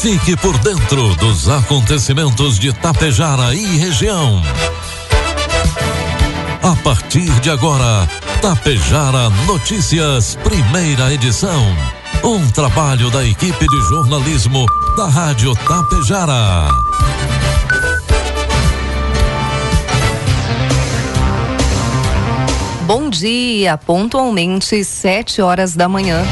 Fique por dentro dos acontecimentos de Tapejara e região. A partir de agora, Tapejara Notícias, primeira edição. Um trabalho da equipe de jornalismo da Rádio Tapejara. Bom dia, pontualmente sete horas da manhã.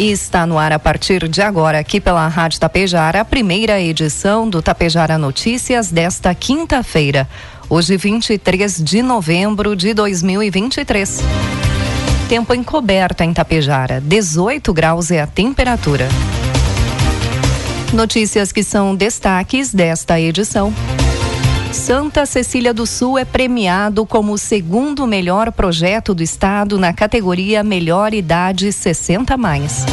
E está no ar a partir de agora, aqui pela Rádio Tapejara, a primeira edição do Tapejara Notícias desta quinta-feira, hoje 23 de novembro de 2023. Tempo encoberto em Tapejara, 18 graus é a temperatura. Notícias que são destaques desta edição. Santa Cecília do Sul é premiado como o segundo melhor projeto do estado na categoria Melhor Idade 60 mais.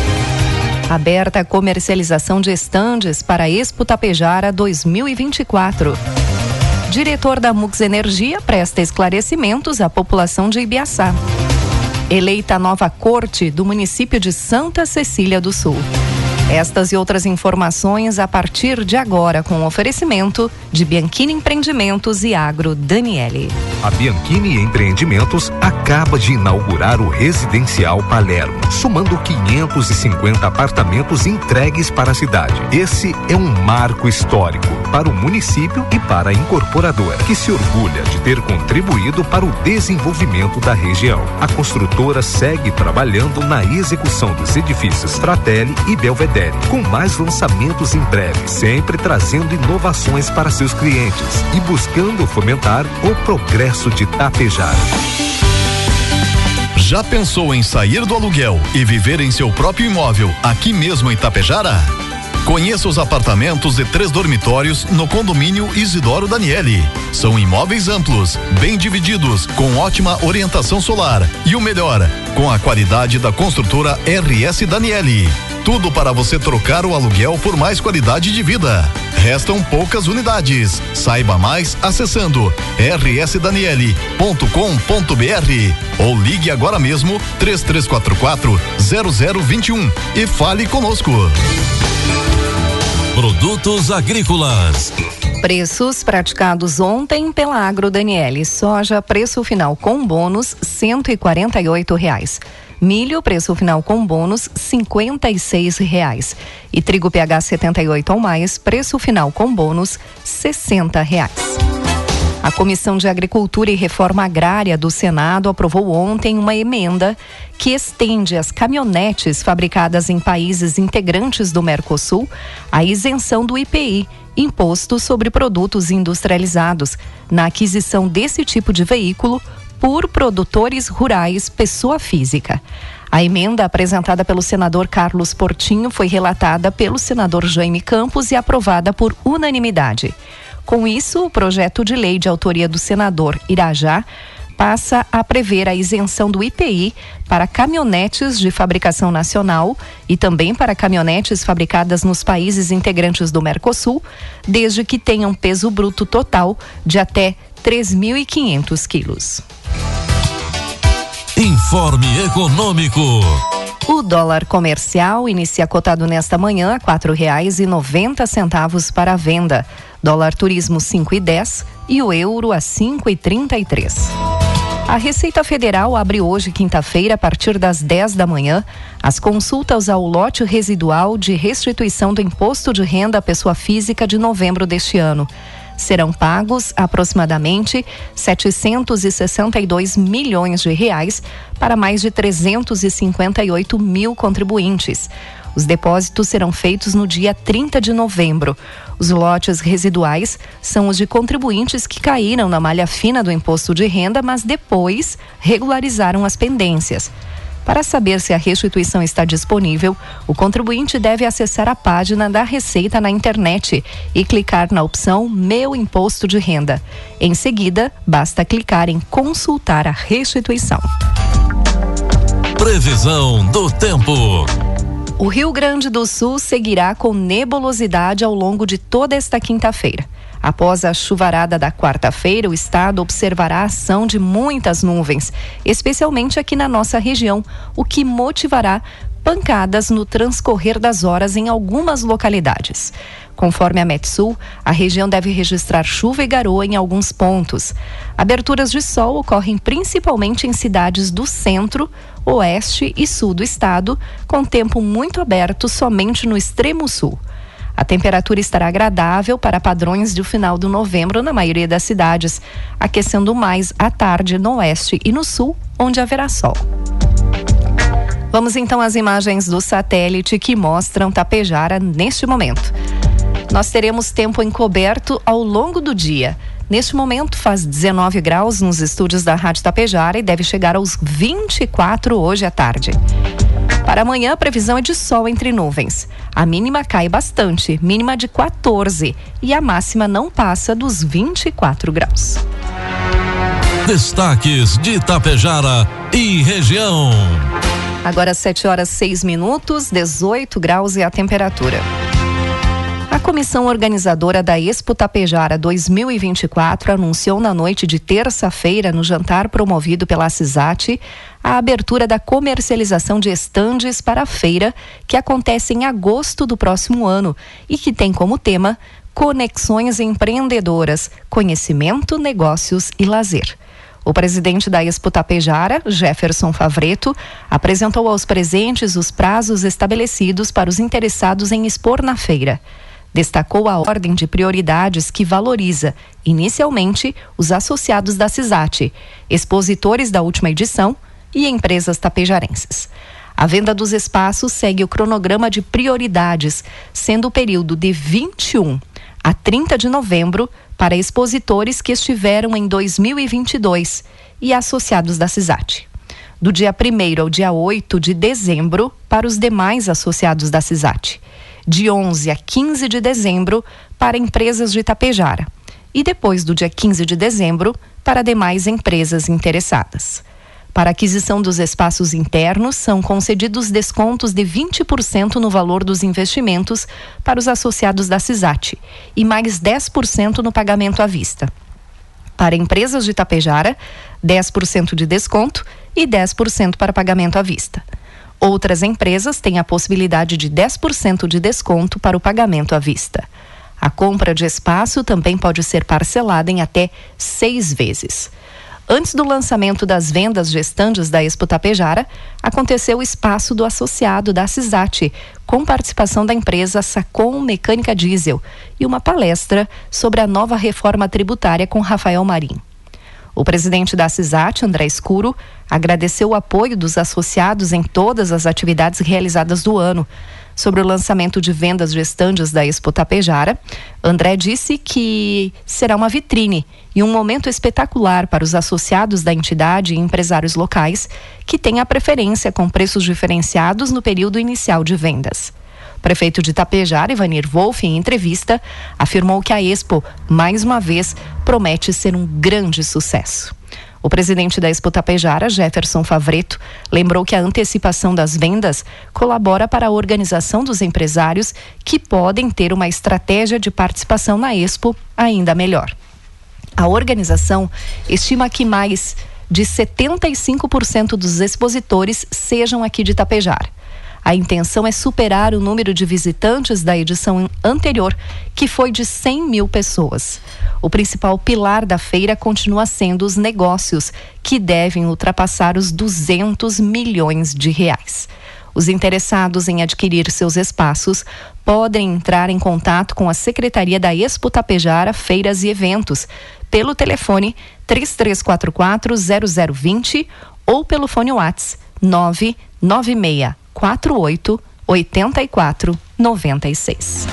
Aberta a comercialização de estandes para Expo Tapejara 2024. Diretor da Mux Energia presta esclarecimentos à população de Ibiaçá. Eleita nova corte do município de Santa Cecília do Sul. Estas e outras informações a partir de agora com o oferecimento de Bianchini Empreendimentos e Agro Daniele. A Bianchini Empreendimentos acaba de inaugurar o Residencial Palermo, somando 550 apartamentos entregues para a cidade. Esse é um marco histórico para o município e para a incorporadora, que se orgulha de ter contribuído para o desenvolvimento da região. A construtora segue trabalhando na execução dos edifícios Fratelli e Belvedere com mais lançamentos em breve, sempre trazendo inovações para seus clientes e buscando fomentar o progresso de Tapejara. Já pensou em sair do aluguel e viver em seu próprio imóvel aqui mesmo em Tapejara? Conheça os apartamentos de três dormitórios no condomínio Isidoro Daniele. São imóveis amplos, bem divididos, com ótima orientação solar e o melhor, com a qualidade da construtora RS Daniele. Tudo para você trocar o aluguel por mais qualidade de vida. Restam poucas unidades. Saiba mais acessando rsdaniele.com.br ou ligue agora mesmo 3344 0021 e fale conosco. Produtos agrícolas. Preços praticados ontem pela Agro Daniele. Soja, preço final com bônus, cento e quarenta e oito reais. Milho, preço final com bônus, cinquenta e seis reais. E trigo PH 78 ou mais, preço final com bônus, sessenta reais. A Comissão de Agricultura e Reforma Agrária do Senado aprovou ontem uma emenda que estende às caminhonetes fabricadas em países integrantes do Mercosul a isenção do IPI, Imposto sobre Produtos Industrializados, na aquisição desse tipo de veículo por produtores rurais pessoa física. A emenda apresentada pelo senador Carlos Portinho foi relatada pelo senador Jaime Campos e aprovada por unanimidade. Com isso, o projeto de lei de autoria do senador Irajá passa a prever a isenção do IPI para caminhonetes de fabricação nacional e também para caminhonetes fabricadas nos países integrantes do Mercosul, desde que tenham peso bruto total de até 3.500 quilos. Informe Econômico. O dólar comercial inicia cotado nesta manhã a quatro reais e noventa centavos para a venda. Dólar turismo cinco e dez o euro a cinco e trinta e três. A Receita Federal abre hoje, quinta-feira, a partir das 10 da manhã, as consultas ao lote residual de restituição do imposto de renda à pessoa física de novembro deste ano serão pagos aproximadamente 762 milhões de reais para mais de 358 mil contribuintes. Os depósitos serão feitos no dia 30 de novembro. Os lotes residuais são os de contribuintes que caíram na malha fina do imposto de renda, mas depois regularizaram as pendências. Para saber se a restituição está disponível, o contribuinte deve acessar a página da Receita na internet e clicar na opção Meu Imposto de Renda. Em seguida, basta clicar em Consultar a restituição. Previsão do tempo. O Rio Grande do Sul seguirá com nebulosidade ao longo de toda esta quinta-feira. Após a chuvarada da quarta-feira, o estado observará a ação de muitas nuvens, especialmente aqui na nossa região, o que motivará pancadas no transcorrer das horas em algumas localidades. Conforme a Metsul, a região deve registrar chuva e garoa em alguns pontos. Aberturas de sol ocorrem principalmente em cidades do centro, oeste e sul do estado, com tempo muito aberto somente no extremo sul. A temperatura estará agradável para padrões do final do novembro na maioria das cidades, aquecendo mais à tarde no oeste e no sul, onde haverá sol. Vamos então às imagens do satélite que mostram Tapejara neste momento. Nós teremos tempo encoberto ao longo do dia. Neste momento faz 19 graus nos estúdios da Rádio Tapejara e deve chegar aos 24 hoje à tarde. Para amanhã, a previsão é de sol entre nuvens. A mínima cai bastante, mínima de 14, e a máxima não passa dos 24 graus. Destaques de Itapejara e região. Agora 7 horas 6 minutos, 18 graus e a temperatura. A comissão organizadora da Expo Tapejara 2024 anunciou na noite de terça-feira, no jantar promovido pela CISAT, a abertura da comercialização de estandes para a feira, que acontece em agosto do próximo ano e que tem como tema Conexões Empreendedoras, Conhecimento, Negócios e Lazer. O presidente da Expo Tapejara, Jefferson Favreto, apresentou aos presentes os prazos estabelecidos para os interessados em expor na feira. Destacou a ordem de prioridades que valoriza, inicialmente, os associados da CISAT, expositores da última edição e empresas tapejarenses. A venda dos espaços segue o cronograma de prioridades, sendo o período de 21 a 30 de novembro para expositores que estiveram em 2022 e associados da CISAT. Do dia 1 ao dia 8 de dezembro para os demais associados da CISAT de 11 a 15 de dezembro para empresas de Itapejara e depois do dia 15 de dezembro para demais empresas interessadas. Para aquisição dos espaços internos, são concedidos descontos de 20% no valor dos investimentos para os associados da CISAT e mais 10% no pagamento à vista. Para empresas de Itapejara, 10% de desconto e 10% para pagamento à vista. Outras empresas têm a possibilidade de 10% de desconto para o pagamento à vista. A compra de espaço também pode ser parcelada em até seis vezes. Antes do lançamento das vendas gestantes da Expo Tapejara, aconteceu o espaço do associado da CISAT, com participação da empresa Sacom Mecânica Diesel, e uma palestra sobre a nova reforma tributária com Rafael Marim. O presidente da CISAT, André Escuro, agradeceu o apoio dos associados em todas as atividades realizadas do ano. Sobre o lançamento de vendas de estandes da Expo Tapejara, André disse que será uma vitrine e um momento espetacular para os associados da entidade e empresários locais que têm a preferência com preços diferenciados no período inicial de vendas. Prefeito de Itapejara, Ivanir Wolff, em entrevista, afirmou que a Expo, mais uma vez, promete ser um grande sucesso. O presidente da Expo Tapejara, Jefferson Favreto, lembrou que a antecipação das vendas colabora para a organização dos empresários que podem ter uma estratégia de participação na Expo ainda melhor. A organização estima que mais de 75% dos expositores sejam aqui de Tapejara. A intenção é superar o número de visitantes da edição anterior, que foi de 100 mil pessoas. O principal pilar da feira continua sendo os negócios, que devem ultrapassar os 200 milhões de reais. Os interessados em adquirir seus espaços podem entrar em contato com a Secretaria da Expo Tapejara Feiras e Eventos pelo telefone 3344 0020 ou pelo fone WhatsApp 996 48 84 96.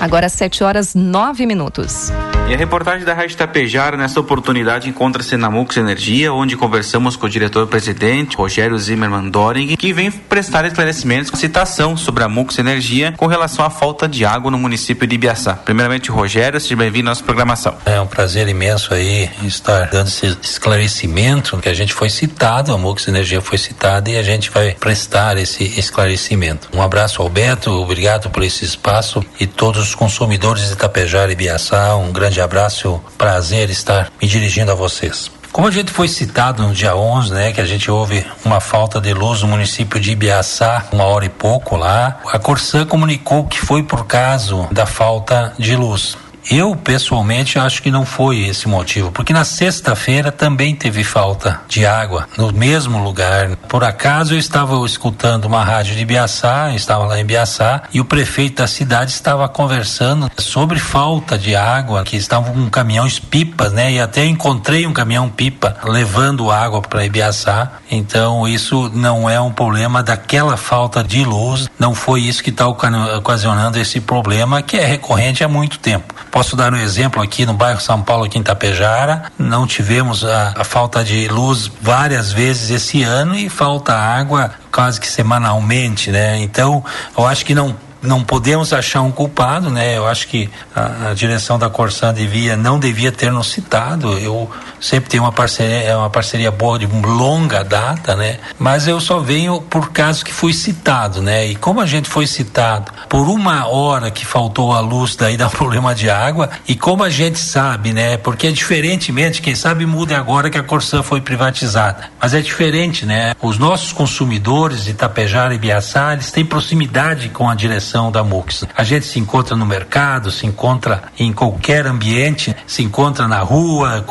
Agora 7 horas 9 minutos. E a reportagem da Rádio Tapejara, nessa oportunidade, encontra-se na Mux Energia, onde conversamos com o diretor-presidente, Rogério Zimmermann Doring, que vem prestar esclarecimentos com citação sobre a Mux Energia com relação à falta de água no município de Ibiaçá. Primeiramente, Rogério, seja bem-vindo à nossa programação. É um prazer imenso aí estar dando esse esclarecimento que a gente foi citado, a Mux Energia foi citada e a gente vai prestar esse esclarecimento. Um abraço ao Beto, obrigado por esse espaço e todos os consumidores de Tapejara e Ibiaçá, um grande abraço, prazer estar me dirigindo a vocês. Como a gente foi citado no dia 11, né, que a gente houve uma falta de luz no município de Ibiaçá, uma hora e pouco lá, a Corsã comunicou que foi por causa da falta de luz. Eu, pessoalmente, acho que não foi esse motivo, porque na sexta-feira também teve falta de água no mesmo lugar. Por acaso eu estava escutando uma rádio de Biaçá, estava lá em Biaçá, e o prefeito da cidade estava conversando sobre falta de água, que estavam com caminhões pipas, né? E até encontrei um caminhão pipa levando água para Ibiaçá. Então, isso não é um problema daquela falta de luz, não foi isso que está ocasionando esse problema que é recorrente há muito tempo. Posso dar um exemplo aqui no bairro São Paulo, aqui em Tapejara. Não tivemos a, a falta de luz várias vezes esse ano e falta água quase que semanalmente, né? Então, eu acho que não não podemos achar um culpado, né? Eu acho que a, a, direção da Corsan devia, não devia ter nos citado. Eu sempre tenho uma parceria, é uma parceria boa de longa data, né? Mas eu só venho por caso que fui citado, né? E como a gente foi citado por uma hora que faltou a luz, daí dá problema de água. E como a gente sabe, né? Porque é diferentemente, quem sabe muda agora que a Corsan foi privatizada. Mas é diferente, né? Os nossos consumidores de Itapejara e Biaçá, eles têm proximidade com a direção da MUX. A gente se encontra no mercado, se encontra em qualquer ambiente, se encontra na rua,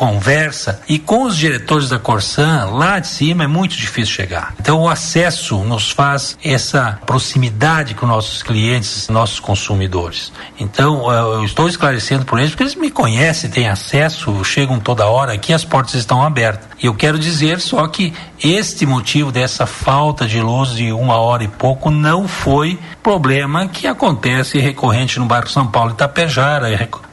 conversa. E com os diretores da Corsan, lá de cima é muito difícil chegar. Então o acesso nos faz essa proximidade com nossos clientes, nossos consumidores. Então eu estou esclarecendo por eles, porque eles me conhecem, têm acesso, chegam toda hora aqui, as portas estão abertas. E eu quero dizer só que este motivo dessa falta de luz de uma hora e pouco não foi problema que acontece recorrente no bairro São Paulo Itapejara,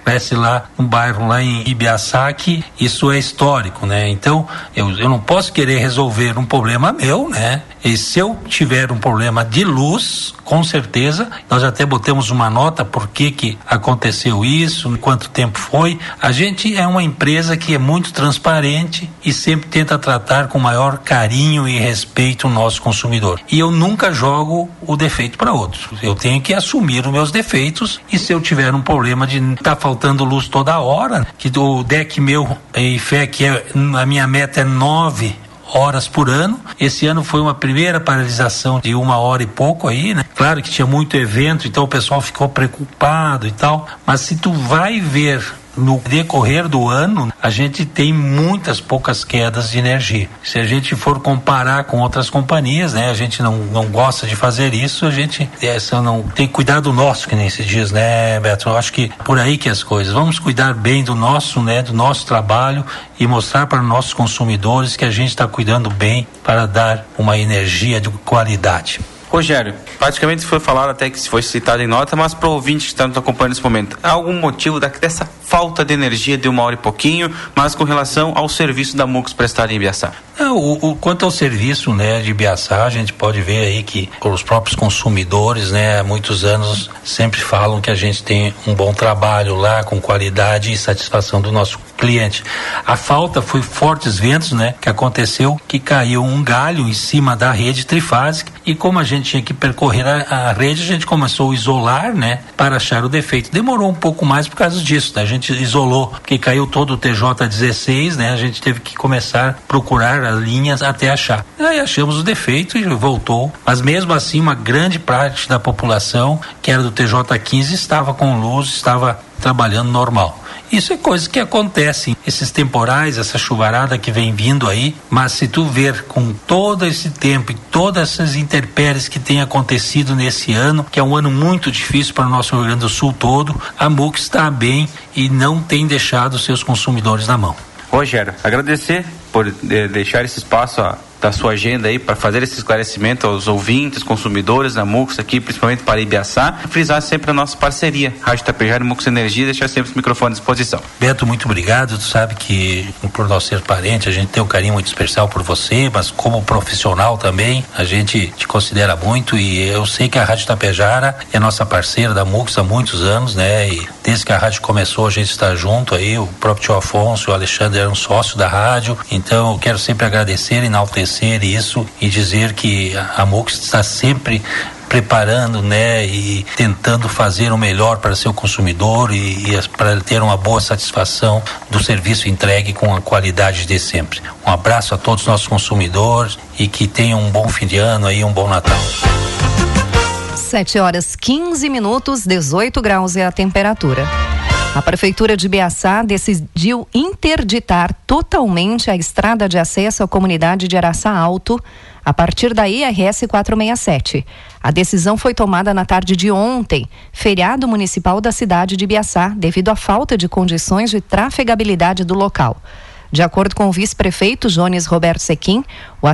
acontece lá no bairro lá em Ibiaçá que isso é histórico, né? Então eu, eu não posso querer resolver um problema meu, né? E se eu tiver um problema de luz, com certeza, nós até botamos uma nota por que que aconteceu isso, quanto tempo foi. A gente é uma empresa que é muito transparente e sempre tenta tratar com maior carinho e respeito o nosso consumidor. E eu nunca jogo o defeito para outros. Eu tenho que assumir os meus defeitos e se eu tiver um problema de tá faltando luz toda hora, que o deck meu em fé que é, a minha meta é nove horas por ano. Esse ano foi uma primeira paralisação de uma hora e pouco aí, né? Claro que tinha muito evento, então o pessoal ficou preocupado e tal. Mas se tu vai ver no decorrer do ano, a gente tem muitas poucas quedas de energia. Se a gente for comparar com outras companhias, né, a gente não, não gosta de fazer isso, a gente essa não tem cuidado nosso, que nem se diz, né, Beto? Eu acho que por aí que as coisas. Vamos cuidar bem do nosso, né, do nosso trabalho e mostrar para nossos consumidores que a gente está cuidando bem para dar uma energia de qualidade. Rogério, praticamente foi falado até que foi citado em nota, mas para o ouvinte que está nos acompanhando nesse momento, há algum motivo dessa falta de energia de uma hora e pouquinho, mas com relação ao serviço da MUX prestado em Ibiaçá? É, o, o, quanto ao serviço né, de Ibiaçá, a gente pode ver aí que os próprios consumidores, né, há muitos anos sempre falam que a gente tem um bom trabalho lá, com qualidade e satisfação do nosso cliente. A falta foi fortes ventos, né, que aconteceu que caiu um galho em cima da rede trifásica e como a gente tinha que percorrer a, a rede, a gente começou a isolar, né, para achar o defeito. Demorou um pouco mais por causa disso, né? A gente isolou, porque caiu todo o TJ16, né? A gente teve que começar a procurar as linhas até achar. Aí achamos o defeito e voltou, mas mesmo assim uma grande parte da população que era do TJ15 estava com luz, estava trabalhando normal. Isso é coisa que acontece, esses temporais, essa chuvarada que vem vindo aí, mas se tu ver com todo esse tempo e todas essas intempéries que tem acontecido nesse ano, que é um ano muito difícil para o nosso Rio Grande do Sul todo, a MUC está bem e não tem deixado seus consumidores na mão. Rogério, agradecer por eh, deixar esse espaço da sua agenda aí para fazer esse esclarecimento aos ouvintes, consumidores da MUX aqui, principalmente para Ibiaçá, frisar sempre a nossa parceria, Rádio Tapejara e MUX Energia, deixar sempre os microfones à disposição. Beto, muito obrigado, tu sabe que por nós ser parente, a gente tem um carinho muito especial por você, mas como profissional também, a gente te considera muito e eu sei que a Rádio Tapejara é nossa parceira da MUX há muitos anos, né, e desde que a rádio começou a gente está junto aí, o próprio tio Afonso o Alexandre eram sócios da rádio, então eu quero sempre agradecer e enaltecer reconhecer isso e dizer que a MUX está sempre preparando, né, e tentando fazer o melhor para seu consumidor e, e para ter uma boa satisfação do serviço entregue com a qualidade de sempre. Um abraço a todos os nossos consumidores e que tenham um bom fim de ano e um bom Natal. 7 horas 15 minutos, 18 graus é a temperatura. A Prefeitura de Biaçá decidiu interditar totalmente a estrada de acesso à comunidade de Araçá Alto a partir da IRS 467. A decisão foi tomada na tarde de ontem, feriado municipal da cidade de Biaçá, devido à falta de condições de trafegabilidade do local. De acordo com o vice-prefeito Jones Roberto Sequim, o,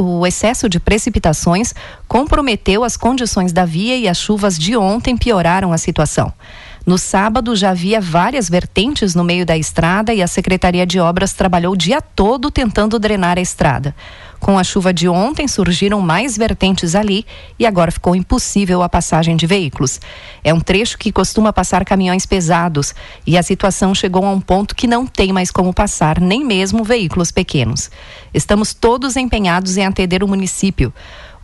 o, excesso de precipitações comprometeu as condições da via e as chuvas de ontem pioraram a situação. No sábado já havia várias vertentes no meio da estrada e a Secretaria de Obras trabalhou o dia todo tentando drenar a estrada. Com a chuva de ontem, surgiram mais vertentes ali e agora ficou impossível a passagem de veículos. É um trecho que costuma passar caminhões pesados e a situação chegou a um ponto que não tem mais como passar, nem mesmo veículos pequenos. Estamos todos empenhados em atender o município.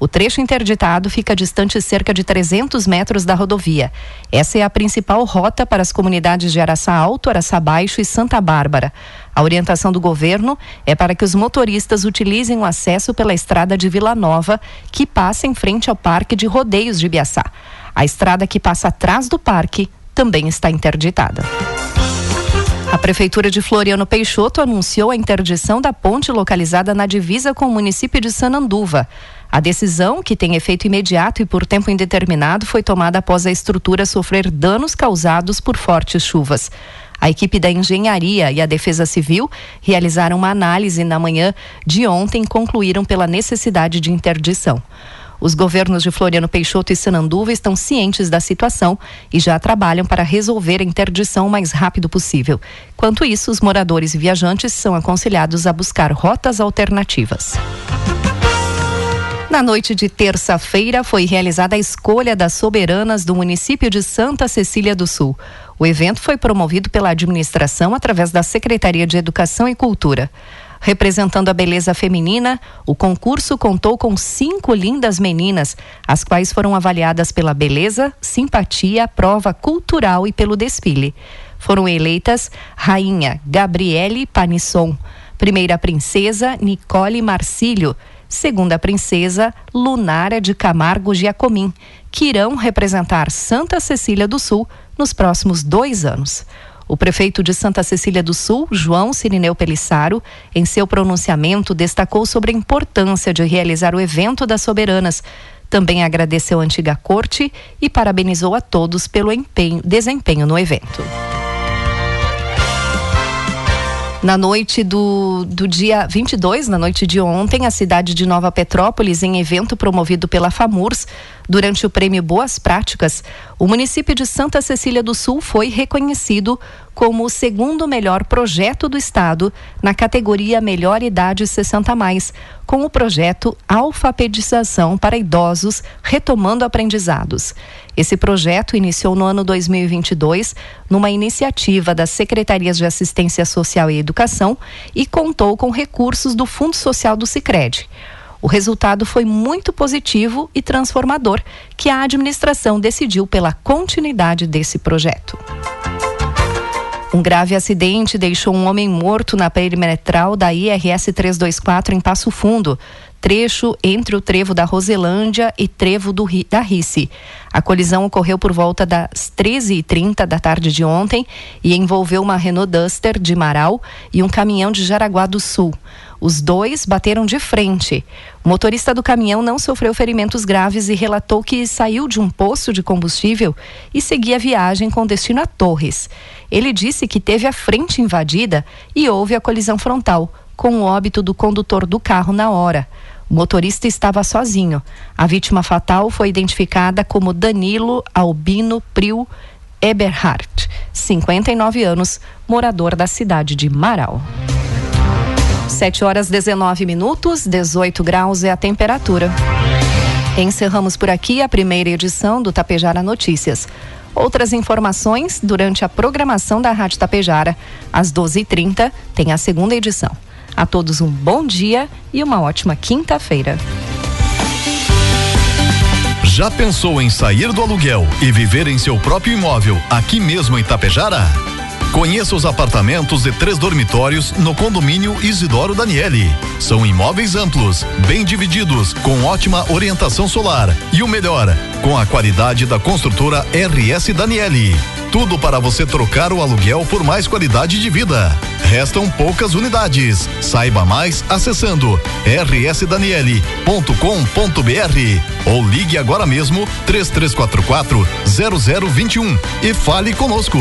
O trecho interditado fica distante cerca de 300 metros da rodovia. Essa é a principal rota para as comunidades de Araçá Alto, Araçá Baixo e Santa Bárbara. A orientação do governo é para que os motoristas utilizem o acesso pela estrada de Vila Nova, que passa em frente ao Parque de Rodeios de Biaçá. A estrada que passa atrás do parque também está interditada. A Prefeitura de Floriano Peixoto anunciou a interdição da ponte localizada na divisa com o município de Sananduva. A decisão, que tem efeito imediato e por tempo indeterminado, foi tomada após a estrutura sofrer danos causados por fortes chuvas. A equipe da Engenharia e a Defesa Civil realizaram uma análise na manhã de ontem e concluíram pela necessidade de interdição. Os governos de Floriano Peixoto e Sananduva estão cientes da situação e já trabalham para resolver a interdição o mais rápido possível. Quanto isso, os moradores e viajantes são aconselhados a buscar rotas alternativas. Na noite de terça-feira foi realizada a escolha das soberanas do município de Santa Cecília do Sul. O evento foi promovido pela administração através da Secretaria de Educação e Cultura. Representando a beleza feminina, o concurso contou com cinco lindas meninas, as quais foram avaliadas pela beleza, simpatia, prova cultural e pelo desfile. Foram eleitas Rainha Gabriele Panisson, Primeira Princesa Nicole Marcílio, segunda princesa Lunara de Camargo Giacomim, que irão representar Santa Cecília do Sul nos próximos dois anos. O prefeito de Santa Cecília do Sul, João Cirineu Pelissaro, em seu pronunciamento destacou sobre a importância de realizar o evento das soberanas. Também agradeceu a antiga corte e parabenizou a todos pelo empenho, desempenho no evento. Na noite do, do dia 22, na noite de ontem, a cidade de Nova Petrópolis, em evento promovido pela FAMURS, durante o prêmio Boas Práticas, o município de Santa Cecília do Sul foi reconhecido como o segundo melhor projeto do estado na categoria Melhor Idade 60 mais, com o projeto Alfabetização para idosos retomando aprendizados. Esse projeto iniciou no ano 2022 numa iniciativa das Secretarias de Assistência Social e Educação e contou com recursos do Fundo Social do Sicredi. O resultado foi muito positivo e transformador, que a administração decidiu pela continuidade desse projeto. Um grave acidente deixou um homem morto na perimetral da IRS 324 em Passo Fundo, trecho entre o trevo da Roselândia e trevo do, da Rice. A colisão ocorreu por volta das 13h30 da tarde de ontem e envolveu uma Renault Duster de Marau e um caminhão de Jaraguá do Sul. Os dois bateram de frente. O motorista do caminhão não sofreu ferimentos graves e relatou que saiu de um poço de combustível e seguia a viagem com destino a Torres. Ele disse que teve a frente invadida e houve a colisão frontal, com o óbito do condutor do carro na hora. O motorista estava sozinho. A vítima fatal foi identificada como Danilo Albino Priu Eberhardt, 59 anos, morador da cidade de Marau. 7 horas 19 minutos, 18 graus é a temperatura. Encerramos por aqui a primeira edição do Tapejara Notícias. Outras informações durante a programação da Rádio Tapejara. Às 12h30 tem a segunda edição. A todos um bom dia e uma ótima quinta-feira. Já pensou em sair do aluguel e viver em seu próprio imóvel aqui mesmo em Tapejara? Conheça os apartamentos de três dormitórios no condomínio Isidoro Daniele. São imóveis amplos, bem divididos, com ótima orientação solar e o melhor, com a qualidade da construtora RS Daniele. Tudo para você trocar o aluguel por mais qualidade de vida. Restam poucas unidades. Saiba mais acessando rsdaniele.com.br ou ligue agora mesmo 3344 0021 e fale conosco.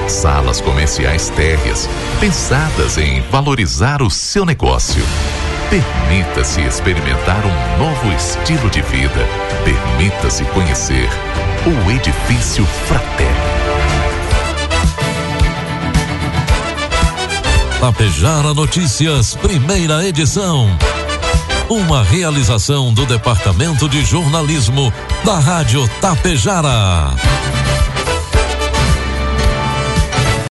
Salas comerciais térreas, pensadas em valorizar o seu negócio. Permita-se experimentar um novo estilo de vida. Permita-se conhecer o Edifício Fratelli. Tapejara Notícias, primeira edição. Uma realização do Departamento de Jornalismo da Rádio Tapejara.